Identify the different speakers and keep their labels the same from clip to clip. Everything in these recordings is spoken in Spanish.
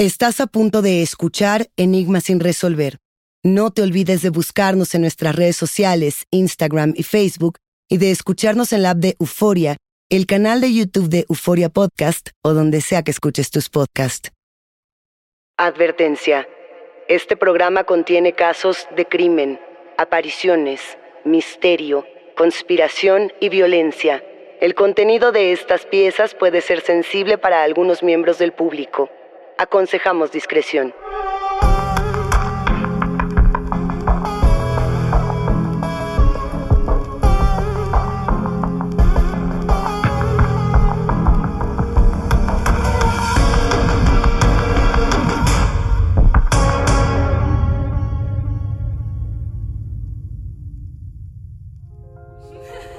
Speaker 1: Estás a punto de escuchar Enigmas sin resolver. No te olvides de buscarnos en nuestras redes sociales, Instagram y Facebook, y de escucharnos en la app de Euforia, el canal de YouTube de Euforia Podcast o donde sea que escuches tus podcasts. Advertencia. Este programa contiene casos de crimen, apariciones, misterio, conspiración y violencia. El contenido de estas piezas puede ser sensible para algunos miembros del público. Aconsejamos discreción.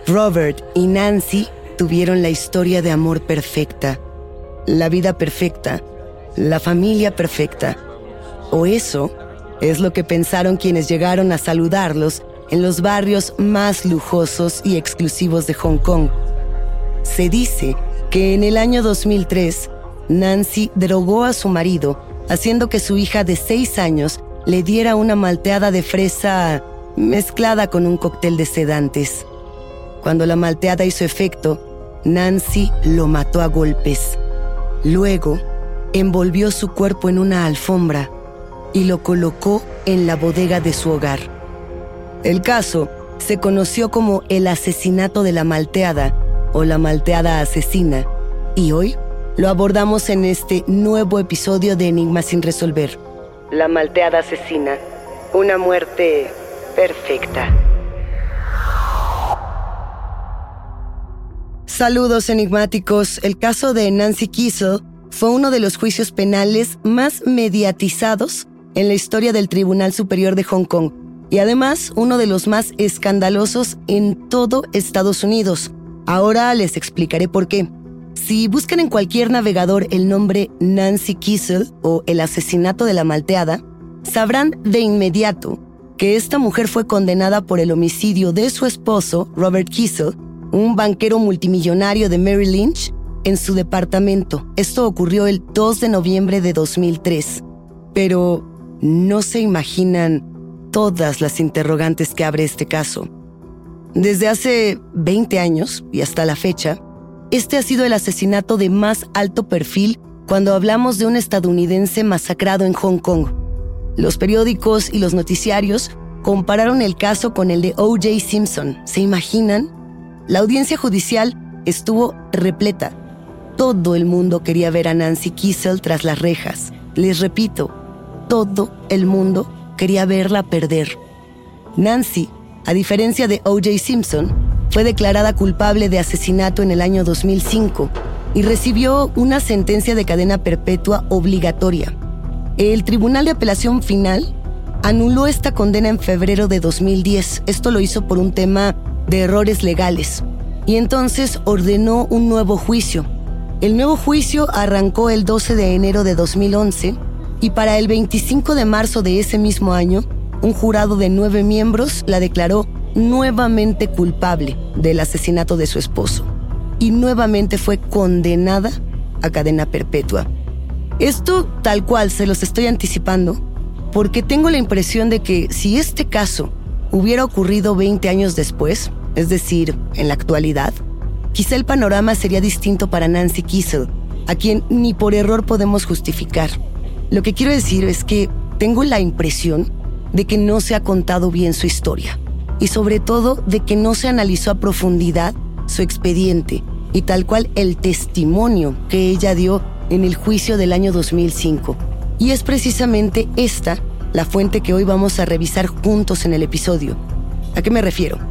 Speaker 1: Robert y Nancy tuvieron la historia de amor perfecta, la vida perfecta, la familia perfecta. O eso es lo que pensaron quienes llegaron a saludarlos en los barrios más lujosos y exclusivos de Hong Kong. Se dice que en el año 2003, Nancy drogó a su marido, haciendo que su hija de seis años le diera una malteada de fresa mezclada con un cóctel de sedantes. Cuando la malteada hizo efecto, Nancy lo mató a golpes. Luego, envolvió su cuerpo en una alfombra y lo colocó en la bodega de su hogar. El caso se conoció como el asesinato de la malteada o la malteada asesina y hoy lo abordamos en este nuevo episodio de Enigma sin resolver. La malteada asesina, una muerte perfecta. Saludos enigmáticos. El caso de Nancy Kiesel fue uno de los juicios penales más mediatizados en la historia del Tribunal Superior de Hong Kong y además uno de los más escandalosos en todo Estados Unidos. Ahora les explicaré por qué. Si buscan en cualquier navegador el nombre Nancy Kiesel o el asesinato de la malteada, sabrán de inmediato que esta mujer fue condenada por el homicidio de su esposo, Robert Kiesel, un banquero multimillonario de Mary Lynch, en su departamento. Esto ocurrió el 2 de noviembre de 2003. Pero no se imaginan todas las interrogantes que abre este caso. Desde hace 20 años y hasta la fecha, este ha sido el asesinato de más alto perfil cuando hablamos de un estadounidense masacrado en Hong Kong. Los periódicos y los noticiarios compararon el caso con el de O.J. Simpson. ¿Se imaginan? La audiencia judicial estuvo repleta todo el mundo quería ver a Nancy Kiesel tras las rejas. Les repito, todo el mundo quería verla perder. Nancy, a diferencia de O.J. Simpson, fue declarada culpable de asesinato en el año 2005 y recibió una sentencia de cadena perpetua obligatoria. El Tribunal de Apelación Final anuló esta condena en febrero de 2010. Esto lo hizo por un tema de errores legales. Y entonces ordenó un nuevo juicio el nuevo juicio arrancó el 12 de enero de 2011 y para el 25 de marzo de ese mismo año, un jurado de nueve miembros la declaró nuevamente culpable del asesinato de su esposo y nuevamente fue condenada a cadena perpetua. Esto tal cual se los estoy anticipando porque tengo la impresión de que si este caso hubiera ocurrido 20 años después, es decir, en la actualidad, quizá el panorama sería distinto para Nancy Kiesel, a quien ni por error podemos justificar. Lo que quiero decir es que tengo la impresión de que no se ha contado bien su historia y sobre todo de que no se analizó a profundidad su expediente y tal cual el testimonio que ella dio en el juicio del año 2005. Y es precisamente esta la fuente que hoy vamos a revisar juntos en el episodio. ¿A qué me refiero?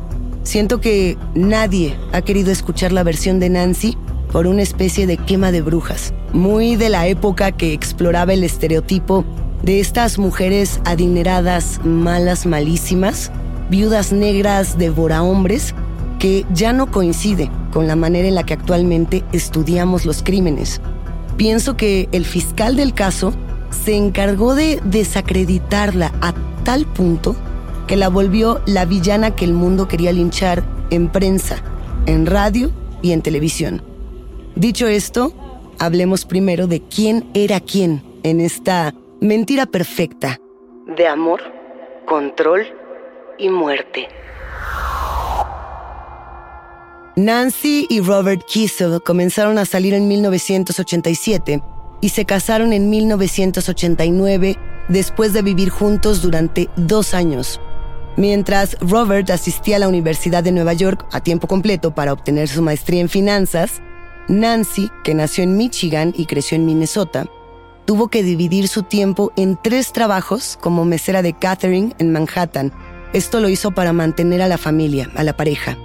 Speaker 1: Siento que nadie ha querido escuchar la versión de Nancy por una especie de quema de brujas, muy de la época que exploraba el estereotipo de estas mujeres adineradas, malas, malísimas, viudas negras, hombres, que ya no coincide con la manera en la que actualmente estudiamos los crímenes. Pienso que el fiscal del caso se encargó de desacreditarla a tal punto que la volvió la villana que el mundo quería linchar en prensa, en radio y en televisión. Dicho esto, hablemos primero de quién era quién en esta mentira perfecta de amor, control y muerte. Nancy y Robert Kiesel comenzaron a salir en 1987 y se casaron en 1989 después de vivir juntos durante dos años. Mientras Robert asistía a la Universidad de Nueva York a tiempo completo para obtener su maestría en finanzas, Nancy, que nació en Michigan y creció en Minnesota, tuvo que dividir su tiempo en tres trabajos como mesera de catering en Manhattan. Esto lo hizo para mantener a la familia, a la pareja.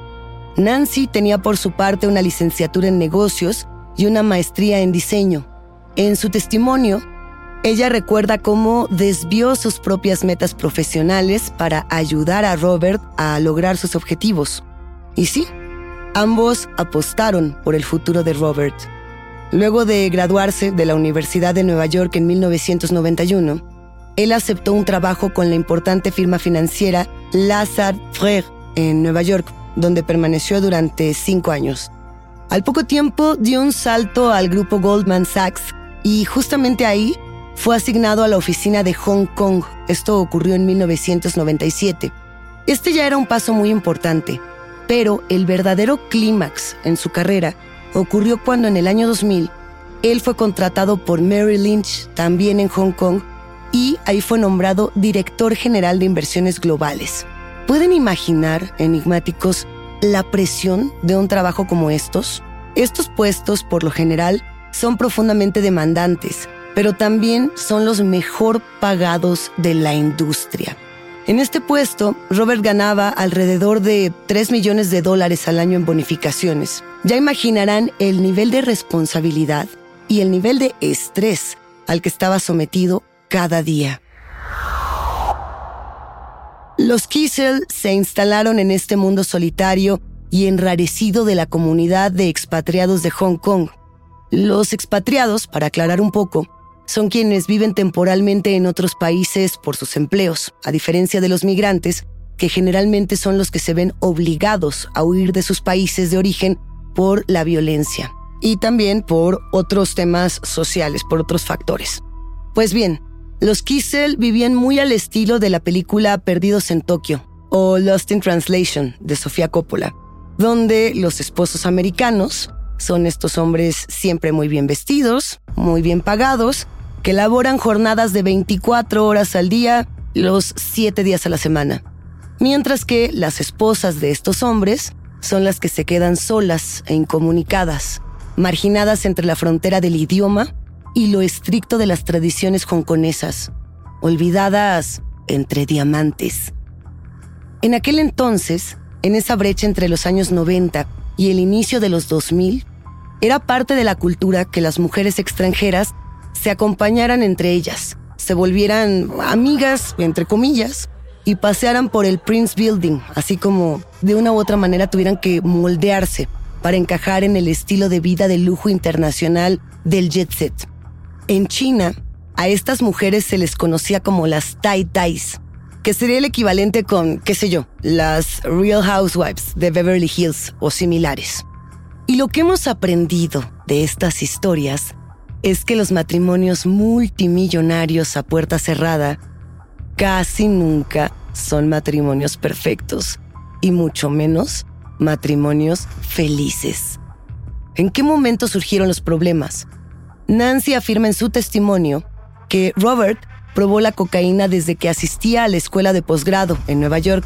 Speaker 1: Nancy tenía por su parte una licenciatura en negocios y una maestría en diseño. En su testimonio, ella recuerda cómo desvió sus propias metas profesionales para ayudar a Robert a lograr sus objetivos. Y sí, ambos apostaron por el futuro de Robert. Luego de graduarse de la Universidad de Nueva York en 1991, él aceptó un trabajo con la importante firma financiera Lazard Frère en Nueva York, donde permaneció durante cinco años. Al poco tiempo dio un salto al grupo Goldman Sachs y justamente ahí fue asignado a la oficina de Hong Kong. Esto ocurrió en 1997. Este ya era un paso muy importante, pero el verdadero clímax en su carrera ocurrió cuando en el año 2000 él fue contratado por Mary Lynch, también en Hong Kong, y ahí fue nombrado director general de inversiones globales. ¿Pueden imaginar, enigmáticos, la presión de un trabajo como estos? Estos puestos, por lo general, son profundamente demandantes, pero también son los mejor pagados de la industria. En este puesto, Robert ganaba alrededor de 3 millones de dólares al año en bonificaciones. Ya imaginarán el nivel de responsabilidad y el nivel de estrés al que estaba sometido cada día. Los Kiesel se instalaron en este mundo solitario y enrarecido de la comunidad de expatriados de Hong Kong. Los expatriados, para aclarar un poco, son quienes viven temporalmente en otros países por sus empleos, a diferencia de los migrantes, que generalmente son los que se ven obligados a huir de sus países de origen por la violencia y también por otros temas sociales, por otros factores. Pues bien, los Kissel vivían muy al estilo de la película Perdidos en Tokio o Lost in Translation de Sofía Coppola, donde los esposos americanos son estos hombres siempre muy bien vestidos, muy bien pagados que laboran jornadas de 24 horas al día, los 7 días a la semana. Mientras que las esposas de estos hombres son las que se quedan solas e incomunicadas, marginadas entre la frontera del idioma y lo estricto de las tradiciones hongkonesas, olvidadas entre diamantes. En aquel entonces, en esa brecha entre los años 90 y el inicio de los 2000, era parte de la cultura que las mujeres extranjeras se acompañaran entre ellas, se volvieran amigas, entre comillas, y pasearan por el Prince Building, así como de una u otra manera tuvieran que moldearse para encajar en el estilo de vida de lujo internacional del jet set. En China, a estas mujeres se les conocía como las Tai Tais, que sería el equivalente con, qué sé yo, las Real Housewives de Beverly Hills o similares. Y lo que hemos aprendido de estas historias es que los matrimonios multimillonarios a puerta cerrada casi nunca son matrimonios perfectos y mucho menos matrimonios felices. ¿En qué momento surgieron los problemas? Nancy afirma en su testimonio que Robert probó la cocaína desde que asistía a la escuela de posgrado en Nueva York.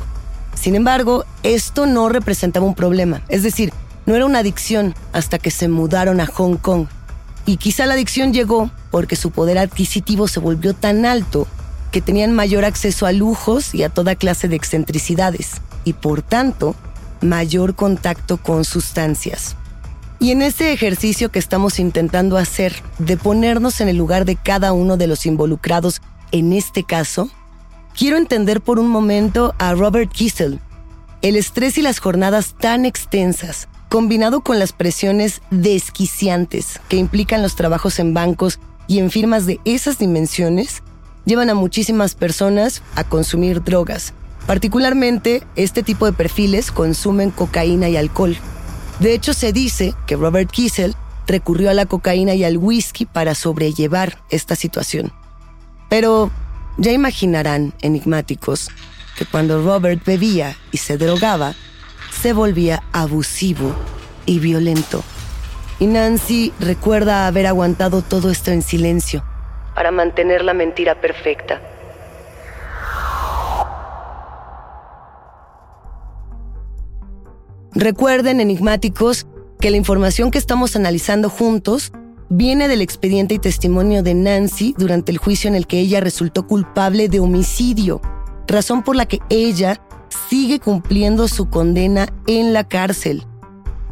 Speaker 1: Sin embargo, esto no representaba un problema, es decir, no era una adicción hasta que se mudaron a Hong Kong. Y quizá la adicción llegó porque su poder adquisitivo se volvió tan alto que tenían mayor acceso a lujos y a toda clase de excentricidades, y por tanto, mayor contacto con sustancias. Y en ese ejercicio que estamos intentando hacer de ponernos en el lugar de cada uno de los involucrados en este caso, quiero entender por un momento a Robert Kissel. El estrés y las jornadas tan extensas, combinado con las presiones desquiciantes que implican los trabajos en bancos y en firmas de esas dimensiones, llevan a muchísimas personas a consumir drogas. Particularmente, este tipo de perfiles consumen cocaína y alcohol. De hecho, se dice que Robert Kissel recurrió a la cocaína y al whisky para sobrellevar esta situación. Pero ya imaginarán, enigmáticos, que cuando Robert bebía y se drogaba, se volvía abusivo y violento. Y Nancy recuerda haber aguantado todo esto en silencio para mantener la mentira perfecta. Recuerden, enigmáticos, que la información que estamos analizando juntos viene del expediente y testimonio de Nancy durante el juicio en el que ella resultó culpable de homicidio, razón por la que ella sigue cumpliendo su condena en la cárcel.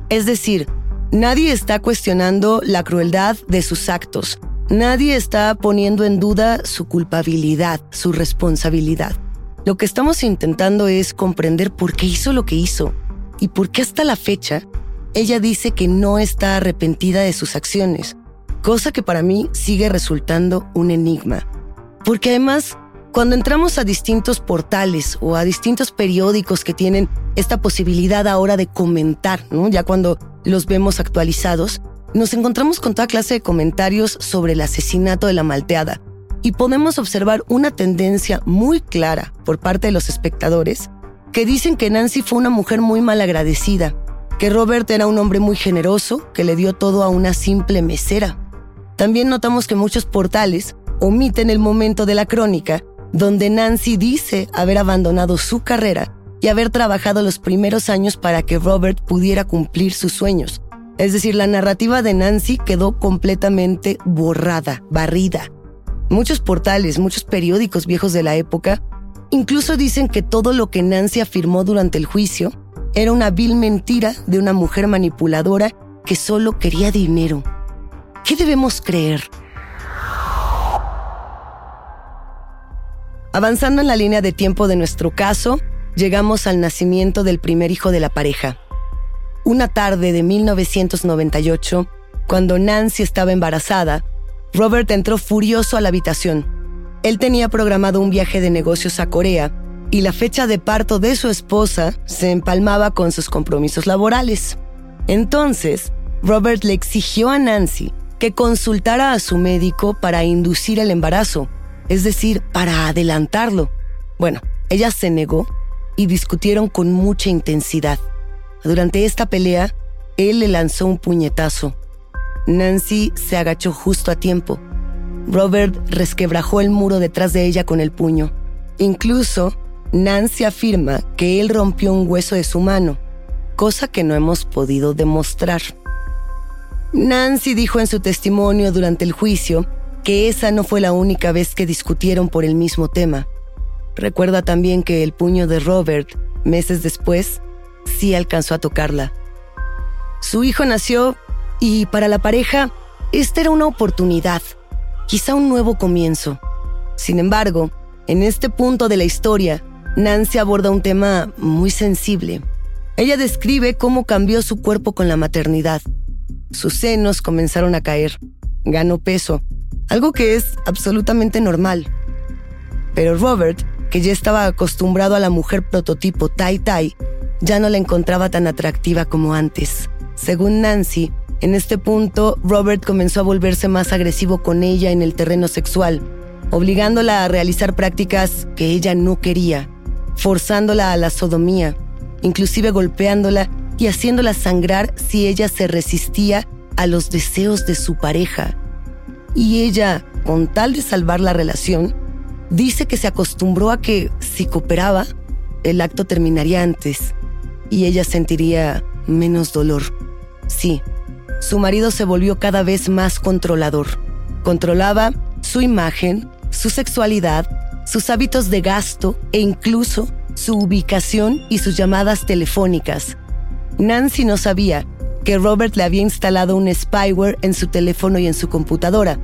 Speaker 1: Es decir, nadie está cuestionando la crueldad de sus actos, nadie está poniendo en duda su culpabilidad, su responsabilidad. Lo que estamos intentando es comprender por qué hizo lo que hizo y por qué hasta la fecha ella dice que no está arrepentida de sus acciones, cosa que para mí sigue resultando un enigma. Porque además, cuando entramos a distintos portales o a distintos periódicos que tienen esta posibilidad ahora de comentar, ya cuando los vemos actualizados, nos encontramos con toda clase de comentarios sobre el asesinato de la malteada y podemos observar una tendencia muy clara por parte de los espectadores que dicen que Nancy fue una mujer muy malagradecida, que Robert era un hombre muy generoso que le dio todo a una simple mesera. También notamos que muchos portales omiten el momento de la crónica donde Nancy dice haber abandonado su carrera y haber trabajado los primeros años para que Robert pudiera cumplir sus sueños. Es decir, la narrativa de Nancy quedó completamente borrada, barrida. Muchos portales, muchos periódicos viejos de la época Incluso dicen que todo lo que Nancy afirmó durante el juicio era una vil mentira de una mujer manipuladora que solo quería dinero. ¿Qué debemos creer? Avanzando en la línea de tiempo de nuestro caso, llegamos al nacimiento del primer hijo de la pareja. Una tarde de 1998, cuando Nancy estaba embarazada, Robert entró furioso a la habitación él tenía programado un viaje de negocios a Corea y la fecha de parto de su esposa se empalmaba con sus compromisos laborales. Entonces, Robert le exigió a Nancy que consultara a su médico para inducir el embarazo, es decir, para adelantarlo. Bueno, ella se negó y discutieron con mucha intensidad. Durante esta pelea, él le lanzó un puñetazo. Nancy se agachó justo a tiempo Robert resquebrajó el muro detrás de ella con el puño. Incluso, Nancy afirma que él rompió un hueso de su mano, cosa que no hemos podido demostrar. Nancy dijo en su testimonio durante el juicio que esa no fue la única vez que discutieron por el mismo tema. Recuerda también que el puño de Robert, meses después, sí alcanzó a tocarla. Su hijo nació y para la pareja, esta era una oportunidad quizá un nuevo comienzo. Sin embargo, en este punto de la historia, Nancy aborda un tema muy sensible. Ella describe cómo cambió su cuerpo con la maternidad. Sus senos comenzaron a caer, ganó peso, algo que es absolutamente normal. Pero Robert, que ya estaba acostumbrado a la mujer prototipo Tai Tai, ya no la encontraba tan atractiva como antes. Según Nancy, en este punto, Robert comenzó a volverse más agresivo con ella en el terreno sexual, obligándola a realizar prácticas que ella no quería, forzándola a la sodomía, inclusive golpeándola y haciéndola sangrar si ella se resistía a los deseos de su pareja. Y ella, con tal de salvar la relación, dice que se acostumbró a que si cooperaba, el acto terminaría antes y ella sentiría menos dolor. Sí, su marido se volvió cada vez más controlador. Controlaba su imagen, su sexualidad, sus hábitos de gasto e incluso su ubicación y sus llamadas telefónicas. Nancy no sabía que Robert le había instalado un spyware en su teléfono y en su computadora.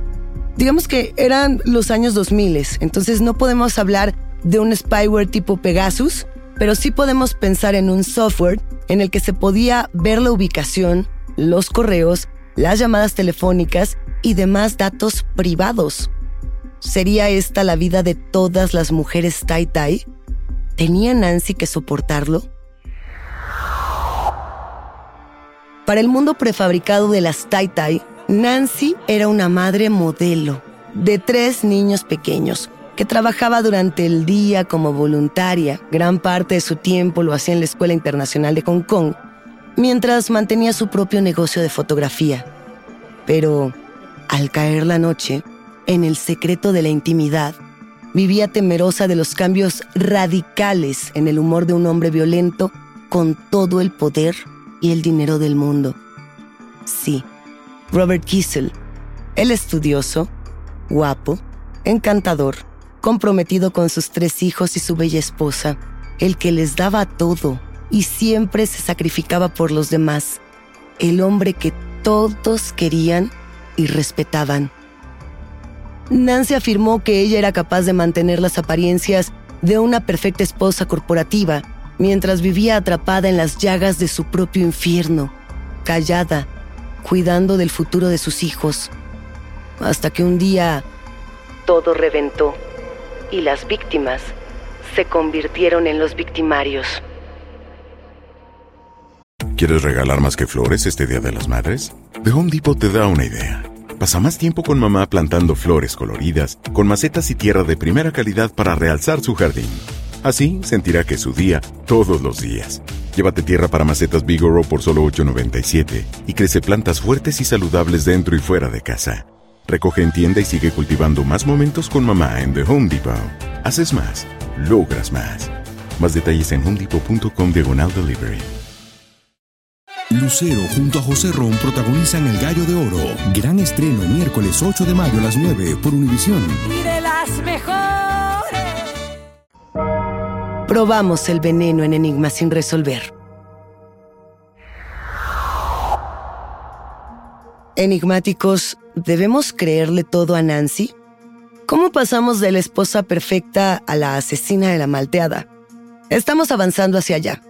Speaker 1: Digamos que eran los años 2000, entonces no podemos hablar de un spyware tipo Pegasus, pero sí podemos pensar en un software en el que se podía ver la ubicación, los correos, las llamadas telefónicas y demás datos privados. ¿Sería esta la vida de todas las mujeres Tai Tai? ¿Tenía Nancy que soportarlo? Para el mundo prefabricado de las Tai Tai, Nancy era una madre modelo de tres niños pequeños que trabajaba durante el día como voluntaria. Gran parte de su tiempo lo hacía en la Escuela Internacional de Hong Kong, mientras mantenía su propio negocio de fotografía. Pero, al caer la noche, en el secreto de la intimidad, vivía temerosa de los cambios radicales en el humor de un hombre violento con todo el poder y el dinero del mundo. Sí, Robert Kissel, el estudioso, guapo, encantador, comprometido con sus tres hijos y su bella esposa, el que les daba todo y siempre se sacrificaba por los demás, el hombre que todos querían y respetaban. Nancy afirmó que ella era capaz de mantener las apariencias de una perfecta esposa corporativa mientras vivía atrapada en las llagas de su propio infierno, callada, cuidando del futuro de sus hijos, hasta que un día todo reventó y las víctimas se convirtieron en los victimarios.
Speaker 2: ¿Quieres regalar más que flores este Día de las Madres? The Home Depot te da una idea. Pasa más tiempo con mamá plantando flores coloridas, con macetas y tierra de primera calidad para realzar su jardín. Así sentirá que es su día todos los días. Llévate tierra para macetas Bigoro por solo $8.97 y crece plantas fuertes y saludables dentro y fuera de casa. Recoge en tienda y sigue cultivando más momentos con mamá en The Home Depot. Haces más, logras más. Más detalles en homedepot.com diagonal delivery.
Speaker 3: Lucero junto a José Ron protagonizan El Gallo de Oro. Gran estreno miércoles 8 de mayo a las 9 por Univisión.
Speaker 4: Y de las mejores.
Speaker 1: Probamos el veneno en Enigma sin resolver. Enigmáticos, ¿debemos creerle todo a Nancy? ¿Cómo pasamos de la esposa perfecta a la asesina de la malteada? Estamos avanzando hacia allá.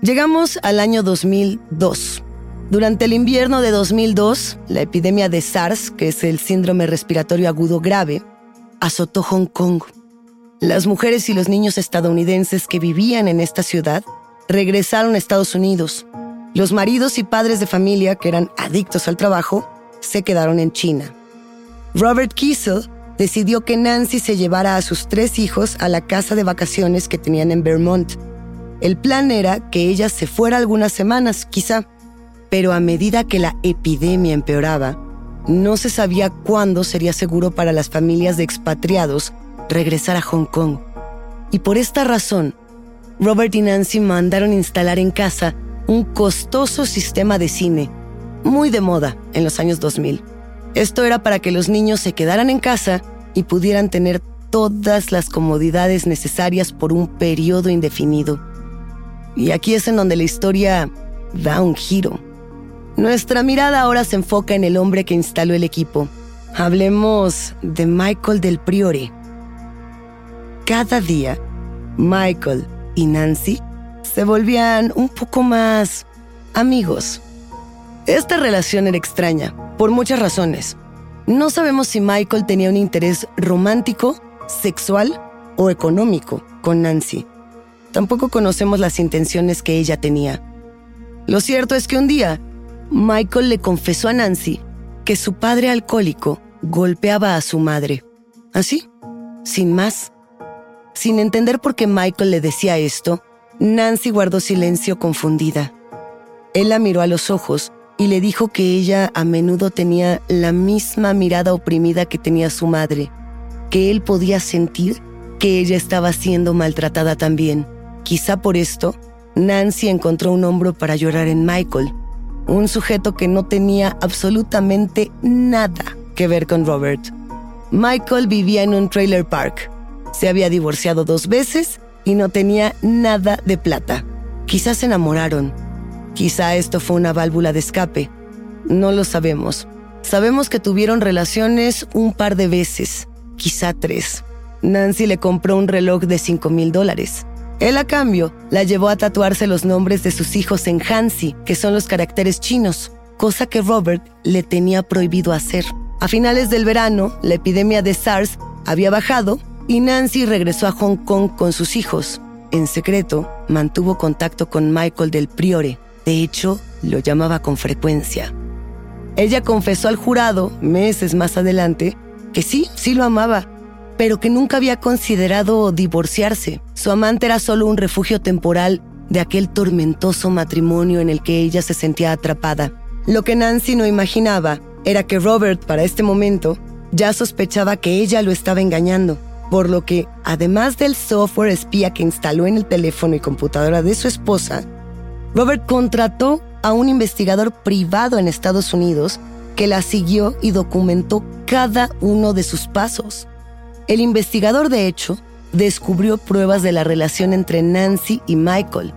Speaker 1: Llegamos al año 2002. Durante el invierno de 2002, la epidemia de SARS, que es el síndrome respiratorio agudo grave, azotó Hong Kong. Las mujeres y los niños estadounidenses que vivían en esta ciudad regresaron a Estados Unidos. Los maridos y padres de familia que eran adictos al trabajo se quedaron en China. Robert Kiesel decidió que Nancy se llevara a sus tres hijos a la casa de vacaciones que tenían en Vermont. El plan era que ella se fuera algunas semanas, quizá, pero a medida que la epidemia empeoraba, no se sabía cuándo sería seguro para las familias de expatriados regresar a Hong Kong. Y por esta razón, Robert y Nancy mandaron instalar en casa un costoso sistema de cine, muy de moda en los años 2000. Esto era para que los niños se quedaran en casa y pudieran tener todas las comodidades necesarias por un periodo indefinido. Y aquí es en donde la historia da un giro. Nuestra mirada ahora se enfoca en el hombre que instaló el equipo. Hablemos de Michael del Priore. Cada día, Michael y Nancy se volvían un poco más amigos. Esta relación era extraña, por muchas razones. No sabemos si Michael tenía un interés romántico, sexual o económico con Nancy. Tampoco conocemos las intenciones que ella tenía. Lo cierto es que un día, Michael le confesó a Nancy que su padre alcohólico golpeaba a su madre. Así, sin más. Sin entender por qué Michael le decía esto, Nancy guardó silencio confundida. Él la miró a los ojos y le dijo que ella a menudo tenía la misma mirada oprimida que tenía su madre, que él podía sentir que ella estaba siendo maltratada también. Quizá por esto, Nancy encontró un hombro para llorar en Michael, un sujeto que no tenía absolutamente nada que ver con Robert. Michael vivía en un trailer park. Se había divorciado dos veces y no tenía nada de plata. Quizás se enamoraron. Quizá esto fue una válvula de escape. No lo sabemos. Sabemos que tuvieron relaciones un par de veces, quizá tres. Nancy le compró un reloj de 5 mil dólares. Él a cambio la llevó a tatuarse los nombres de sus hijos en Hansi, que son los caracteres chinos, cosa que Robert le tenía prohibido hacer. A finales del verano, la epidemia de SARS había bajado y Nancy regresó a Hong Kong con sus hijos. En secreto, mantuvo contacto con Michael del Priore. De hecho, lo llamaba con frecuencia. Ella confesó al jurado, meses más adelante, que sí, sí lo amaba, pero que nunca había considerado divorciarse. Su amante era solo un refugio temporal de aquel tormentoso matrimonio en el que ella se sentía atrapada. Lo que Nancy no imaginaba era que Robert, para este momento, ya sospechaba que ella lo estaba engañando, por lo que, además del software espía que instaló en el teléfono y computadora de su esposa, Robert contrató a un investigador privado en Estados Unidos que la siguió y documentó cada uno de sus pasos. El investigador, de hecho, descubrió pruebas de la relación entre Nancy y Michael,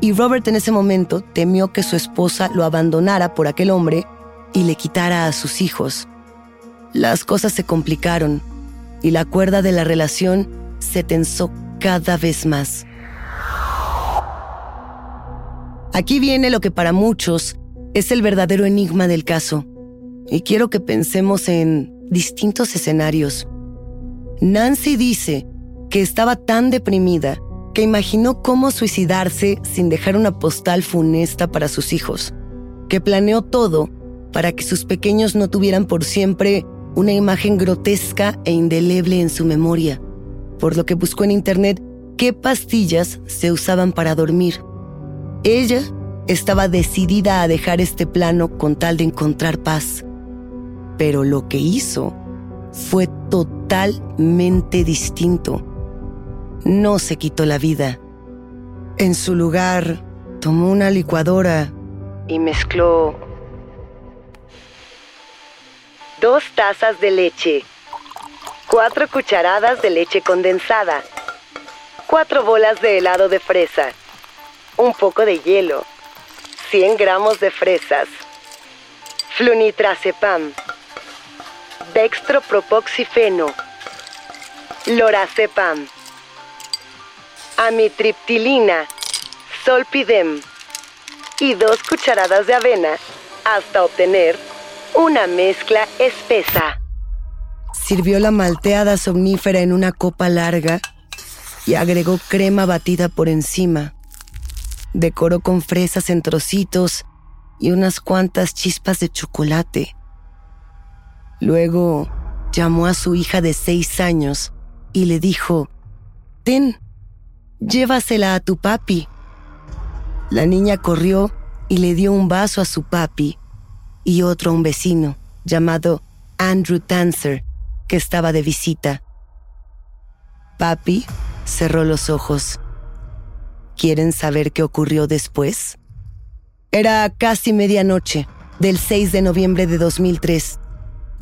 Speaker 1: y Robert en ese momento temió que su esposa lo abandonara por aquel hombre y le quitara a sus hijos. Las cosas se complicaron y la cuerda de la relación se tensó cada vez más. Aquí viene lo que para muchos es el verdadero enigma del caso, y quiero que pensemos en distintos escenarios. Nancy dice que estaba tan deprimida que imaginó cómo suicidarse sin dejar una postal funesta para sus hijos, que planeó todo para que sus pequeños no tuvieran por siempre una imagen grotesca e indeleble en su memoria, por lo que buscó en internet qué pastillas se usaban para dormir. Ella estaba decidida a dejar este plano con tal de encontrar paz, pero lo que hizo fue totalmente distinto. No se quitó la vida. En su lugar, tomó una licuadora y mezcló dos tazas de leche, cuatro cucharadas de leche condensada, cuatro bolas de helado de fresa, un poco de hielo, 100 gramos de fresas, flunitrazepam, dextropropoxifeno, lorazepam, amitriptilina, solpidem. Y dos cucharadas de avena hasta obtener una mezcla espesa. Sirvió la malteada somnífera en una copa larga y agregó crema batida por encima. Decoró con fresas en trocitos y unas cuantas chispas de chocolate. Luego llamó a su hija de seis años y le dijo, Ten, llévasela a tu papi. La niña corrió y le dio un vaso a su papi y otro a un vecino llamado Andrew Tanzer, que estaba de visita. Papi cerró los ojos. ¿Quieren saber qué ocurrió después? Era casi medianoche del 6 de noviembre de 2003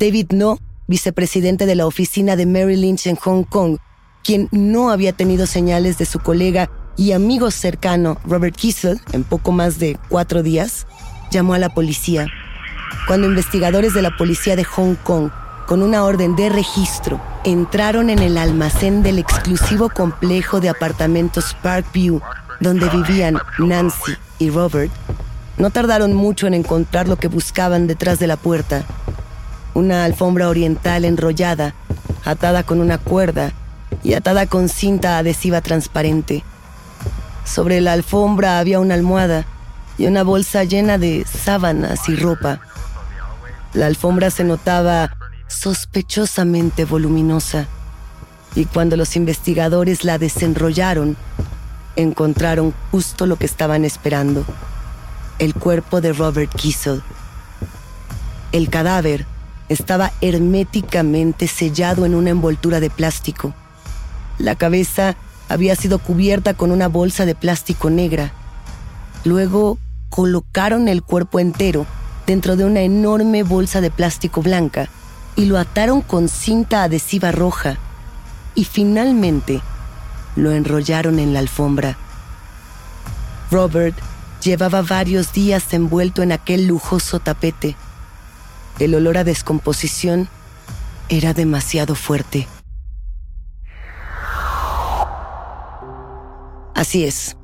Speaker 1: David No, vicepresidente de la oficina de Mary Lynch en Hong Kong, quien no había tenido señales de su colega y amigo cercano Robert Kissel en poco más de cuatro días, llamó a la policía. Cuando investigadores de la policía de Hong Kong, con una orden de registro, entraron en el almacén del exclusivo complejo de apartamentos Parkview, donde vivían Nancy y Robert, no tardaron mucho en encontrar lo que buscaban detrás de la puerta una alfombra oriental enrollada, atada con una cuerda y atada con cinta adhesiva transparente. Sobre la alfombra había una almohada y una bolsa llena de sábanas y ropa. La alfombra se notaba sospechosamente voluminosa y cuando los investigadores la desenrollaron, encontraron justo lo que estaban esperando. el cuerpo de Robert Kiesel. El cadáver estaba herméticamente sellado en una envoltura de plástico. La cabeza había sido cubierta con una bolsa de plástico negra. Luego colocaron el cuerpo entero dentro de una enorme bolsa de plástico blanca y lo ataron con cinta adhesiva roja. Y finalmente lo enrollaron en la alfombra. Robert llevaba varios días envuelto en aquel lujoso tapete. El olor a descomposición era demasiado fuerte. Así es.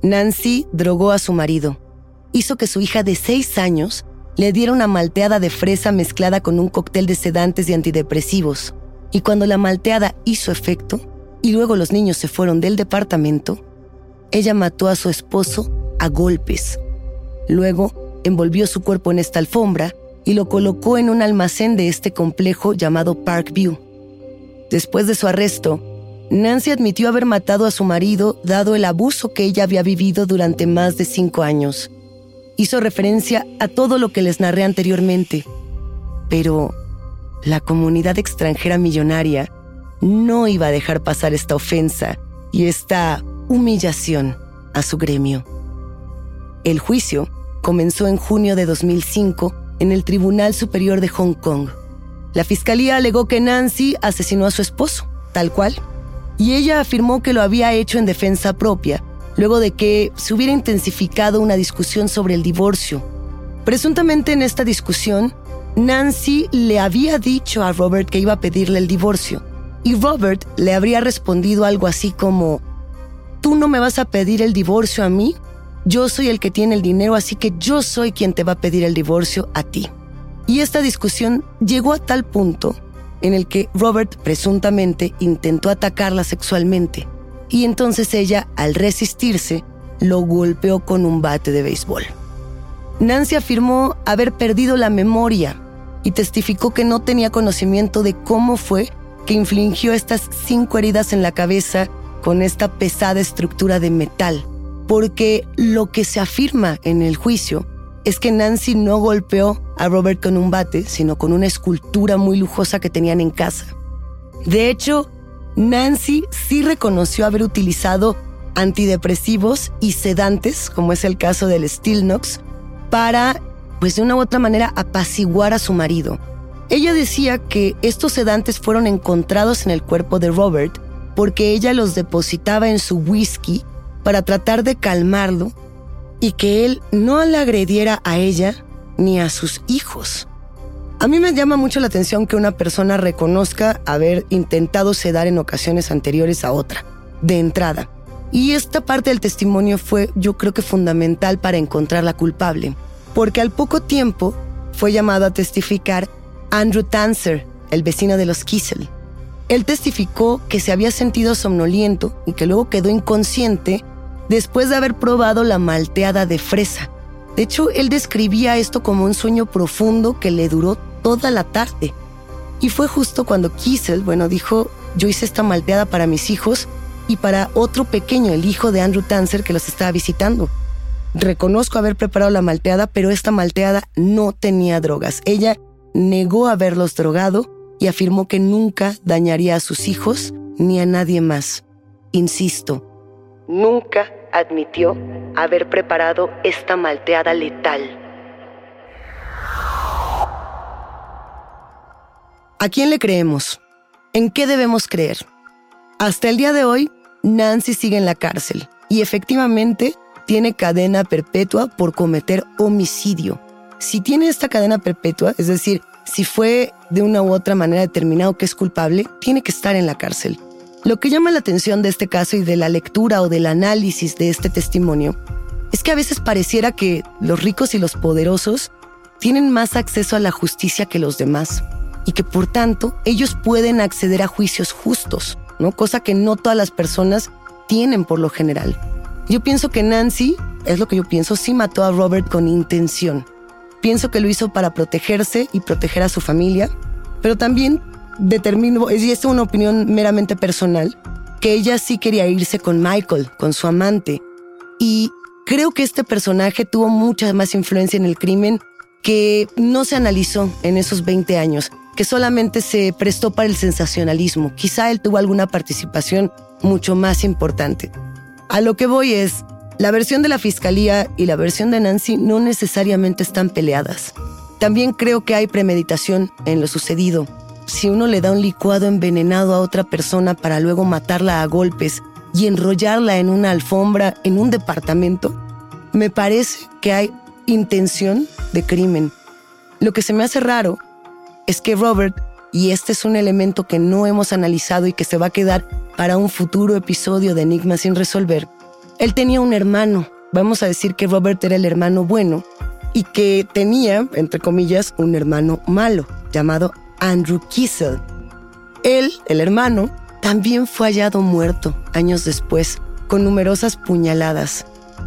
Speaker 1: Nancy drogó a su marido. Hizo que su hija de seis años le diera una malteada de fresa mezclada con un cóctel de sedantes y antidepresivos. Y cuando la malteada hizo efecto, y luego los niños se fueron del departamento, ella mató a su esposo a golpes. Luego envolvió su cuerpo en esta alfombra y lo colocó en un almacén de este complejo llamado Parkview. Después de su arresto, Nancy admitió haber matado a su marido dado el abuso que ella había vivido durante más de cinco años. Hizo referencia a todo lo que les narré anteriormente. Pero la comunidad extranjera millonaria no iba a dejar pasar esta ofensa y esta humillación a su gremio. El juicio comenzó en junio de 2005 en el Tribunal Superior de Hong Kong. La fiscalía alegó que Nancy asesinó a su esposo, tal cual, y ella afirmó que lo había hecho en defensa propia, luego de que se hubiera intensificado una discusión sobre el divorcio. Presuntamente en esta discusión, Nancy le había dicho a Robert que iba a pedirle el divorcio, y Robert le habría respondido algo así como, tú no me vas a pedir el divorcio a mí, yo soy el que tiene el dinero, así que yo soy quien te va a pedir el divorcio a ti. Y esta discusión llegó a tal punto en el que Robert presuntamente intentó atacarla sexualmente, y entonces ella, al resistirse, lo golpeó con un bate de béisbol. Nancy afirmó haber perdido la memoria y testificó que no tenía conocimiento de cómo fue que infligió estas cinco heridas en la cabeza con esta pesada estructura de metal porque lo que se afirma en el juicio es que Nancy no golpeó a Robert con un bate, sino con una escultura muy lujosa que tenían en casa. De hecho, Nancy sí reconoció haber utilizado antidepresivos y sedantes, como es el caso del Stilnox, para, pues de una u otra manera, apaciguar a su marido. Ella decía que estos sedantes fueron encontrados en el cuerpo de Robert porque ella los depositaba en su whisky para tratar de calmarlo y que él no le agrediera a ella ni a sus hijos. A mí me llama mucho la atención que una persona reconozca haber intentado sedar en ocasiones anteriores a otra, de entrada. Y esta parte del testimonio fue, yo creo que fundamental para encontrar la culpable, porque al poco tiempo fue llamado a testificar Andrew Tanzer, el vecino de los Kissel. Él testificó que se había sentido somnoliento y que luego quedó inconsciente después de haber probado la malteada de fresa. De hecho, él describía esto como un sueño profundo que le duró toda la tarde. Y fue justo cuando Kiesel, bueno, dijo, yo hice esta malteada para mis hijos y para otro pequeño, el hijo de Andrew Tanzer, que los estaba visitando. Reconozco haber preparado la malteada, pero esta malteada no tenía drogas. Ella negó haberlos drogado y afirmó que nunca dañaría a sus hijos ni a nadie más. Insisto, nunca admitió haber preparado esta malteada letal. ¿A quién le creemos? ¿En qué debemos creer? Hasta el día de hoy, Nancy sigue en la cárcel y efectivamente tiene cadena perpetua por cometer homicidio. Si tiene esta cadena perpetua, es decir, si fue de una u otra manera determinado que es culpable, tiene que estar en la cárcel. Lo que llama la atención de este caso y de la lectura o del análisis de este testimonio es que a veces pareciera que los ricos y los poderosos tienen más acceso a la justicia que los demás y que por tanto ellos pueden acceder a juicios justos, ¿no? Cosa que no todas las personas tienen por lo general. Yo pienso que Nancy, es lo que yo pienso, sí mató a Robert con intención. Pienso que lo hizo para protegerse y proteger a su familia, pero también determino, y es una opinión meramente personal, que ella sí quería irse con Michael, con su amante. Y creo que este personaje tuvo mucha más influencia en el crimen que no se analizó en esos 20 años, que solamente se prestó para el sensacionalismo. Quizá él tuvo alguna participación mucho más importante. A lo que voy es, la versión de la fiscalía y la versión de Nancy no necesariamente están peleadas. También creo que hay premeditación en lo sucedido. Si uno le da un licuado envenenado a otra persona para luego matarla a golpes y enrollarla en una alfombra en un departamento, me parece que hay intención de crimen. Lo que se me hace raro es que Robert, y este es un elemento que no hemos analizado y que se va a quedar para un futuro episodio de Enigma sin resolver, él tenía un hermano. Vamos a decir que Robert era el hermano bueno y que tenía, entre comillas, un hermano malo llamado Andrew Kissel. Él, el hermano, también fue hallado muerto años después, con numerosas puñaladas.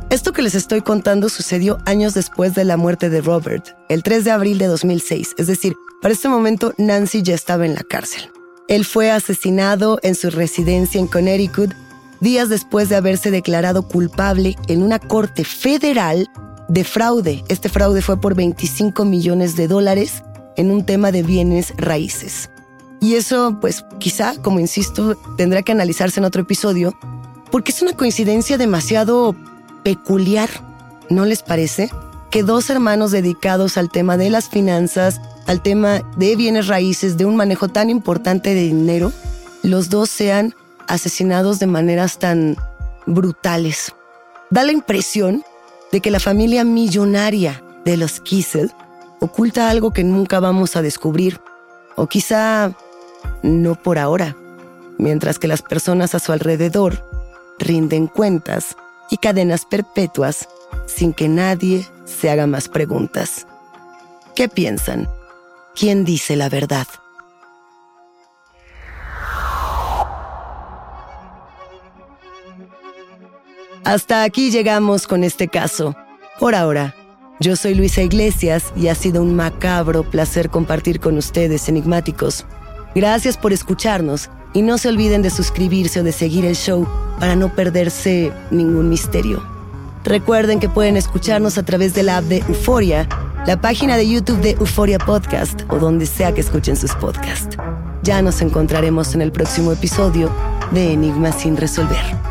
Speaker 1: Esto que les estoy contando sucedió años después de la muerte de Robert, el 3 de abril de 2006, es decir, para este momento Nancy ya estaba en la cárcel. Él fue asesinado en su residencia en Connecticut días después de haberse declarado culpable en una corte federal de fraude. Este fraude fue por 25 millones de dólares en un tema de bienes raíces. Y eso, pues quizá, como insisto, tendrá que analizarse en otro episodio, porque es una coincidencia demasiado peculiar, ¿no les parece? Que dos hermanos dedicados al tema de las finanzas, al tema de bienes raíces, de un manejo tan importante de dinero, los dos sean asesinados de maneras tan brutales. Da la impresión de que la familia millonaria de los Kissel oculta algo que nunca vamos a descubrir, o quizá no por ahora, mientras que las personas a su alrededor rinden cuentas y cadenas perpetuas sin que nadie se haga más preguntas. ¿Qué piensan? ¿Quién dice la verdad? Hasta aquí llegamos con este caso. Por ahora, yo soy Luisa Iglesias y ha sido un macabro placer compartir con ustedes, enigmáticos. Gracias por escucharnos y no se olviden de suscribirse o de seguir el show para no perderse ningún misterio. Recuerden que pueden escucharnos a través de la app de Euforia, la página de YouTube de Euforia Podcast o donde sea que escuchen sus podcasts. Ya nos encontraremos en el próximo episodio de Enigmas sin resolver.